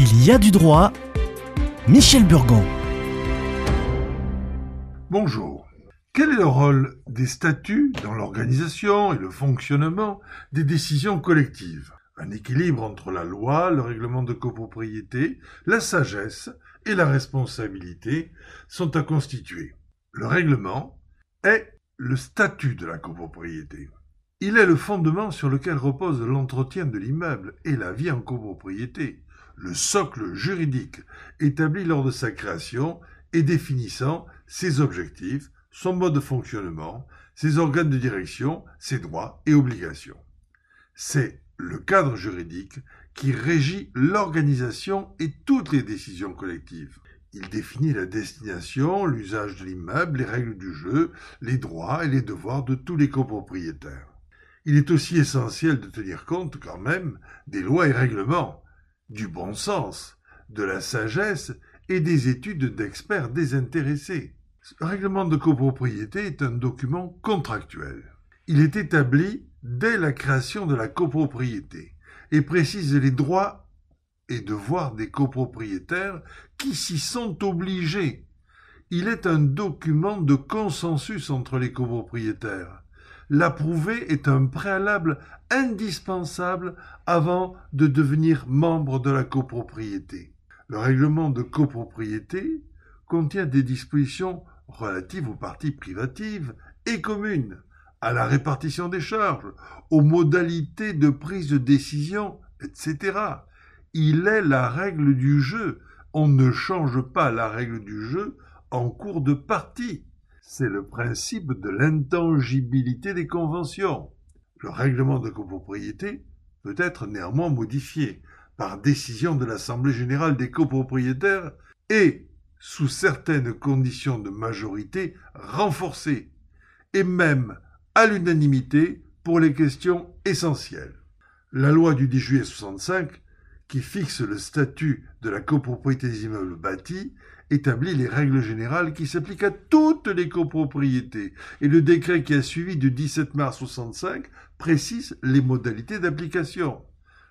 Il y a du droit. Michel Burgon. Bonjour. Quel est le rôle des statuts dans l'organisation et le fonctionnement des décisions collectives? Un équilibre entre la loi, le règlement de copropriété, la sagesse et la responsabilité sont à constituer. Le règlement est le statut de la copropriété. Il est le fondement sur lequel repose l'entretien de l'immeuble et la vie en copropriété, le socle juridique établi lors de sa création et définissant ses objectifs, son mode de fonctionnement, ses organes de direction, ses droits et obligations. C'est le cadre juridique qui régit l'organisation et toutes les décisions collectives. Il définit la destination, l'usage de l'immeuble, les règles du jeu, les droits et les devoirs de tous les copropriétaires. Il est aussi essentiel de tenir compte quand même des lois et règlements, du bon sens, de la sagesse et des études d'experts désintéressés. Le règlement de copropriété est un document contractuel. Il est établi dès la création de la copropriété et précise les droits et devoirs des copropriétaires qui s'y sont obligés. Il est un document de consensus entre les copropriétaires. L'approuver est un préalable indispensable avant de devenir membre de la copropriété. Le règlement de copropriété contient des dispositions relatives aux parties privatives et communes à la répartition des charges, aux modalités de prise de décision, etc. Il est la règle du jeu. On ne change pas la règle du jeu en cours de partie. C'est le principe de l'intangibilité des conventions. Le règlement de copropriété peut être néanmoins modifié par décision de l'Assemblée générale des copropriétaires et, sous certaines conditions de majorité, renforcé, et même à l'unanimité pour les questions essentielles. La loi du 10 juillet 65, qui fixe le statut de la copropriété des immeubles bâtis, établit les règles générales qui s'appliquent à toutes les copropriétés, et le décret qui a suivi du 17 mars 65 précise les modalités d'application.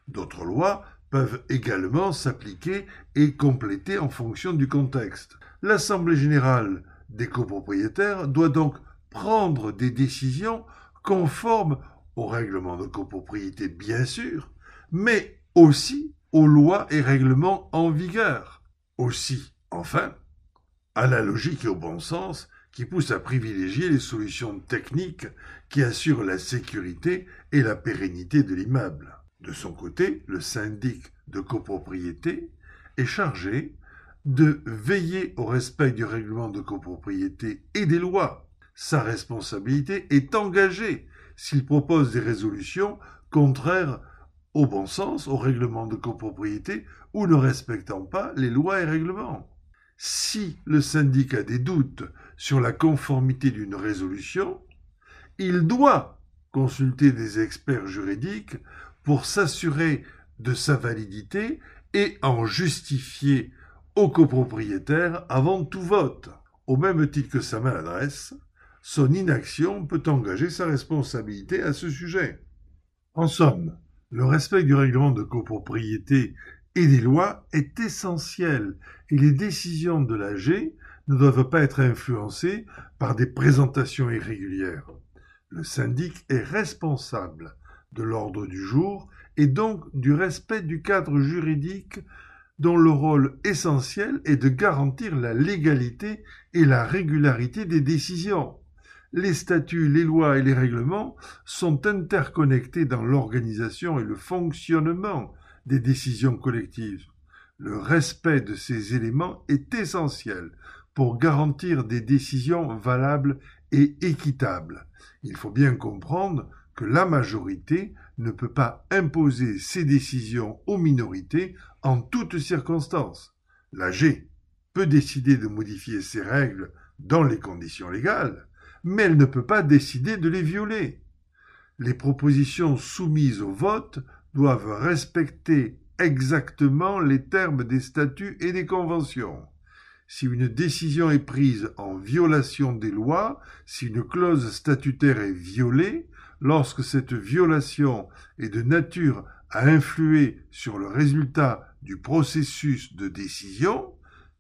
D'autres lois peuvent également s'appliquer et compléter en fonction du contexte. L'Assemblée générale des copropriétaires doit donc prendre des décisions conformes au règlement de copropriété, bien sûr, mais aussi aux lois et règlements en vigueur. Aussi, enfin, à la logique et au bon sens qui poussent à privilégier les solutions techniques qui assurent la sécurité et la pérennité de l'immeuble. De son côté, le syndic de copropriété est chargé de veiller au respect du règlement de copropriété et des lois sa responsabilité est engagée s'il propose des résolutions contraires au bon sens, au règlement de copropriété ou ne respectant pas les lois et règlements. Si le syndic a des doutes sur la conformité d'une résolution, il doit consulter des experts juridiques pour s'assurer de sa validité et en justifier au copropriétaire avant tout vote. Au même titre que sa maladresse, son inaction peut engager sa responsabilité à ce sujet. En somme, le respect du règlement de copropriété et des lois est essentiel et les décisions de l'AG ne doivent pas être influencées par des présentations irrégulières. Le syndic est responsable de l'ordre du jour et donc du respect du cadre juridique dont le rôle essentiel est de garantir la légalité et la régularité des décisions les statuts, les lois et les règlements sont interconnectés dans l'organisation et le fonctionnement des décisions collectives. Le respect de ces éléments est essentiel pour garantir des décisions valables et équitables. Il faut bien comprendre que la majorité ne peut pas imposer ses décisions aux minorités en toutes circonstances. L'AG peut décider de modifier ses règles dans les conditions légales, mais elle ne peut pas décider de les violer. Les propositions soumises au vote doivent respecter exactement les termes des statuts et des conventions. Si une décision est prise en violation des lois, si une clause statutaire est violée, lorsque cette violation est de nature a influé sur le résultat du processus de décision,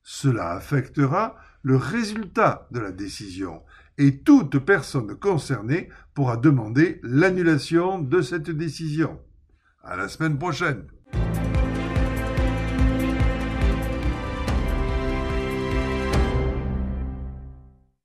cela affectera le résultat de la décision et toute personne concernée pourra demander l'annulation de cette décision. À la semaine prochaine.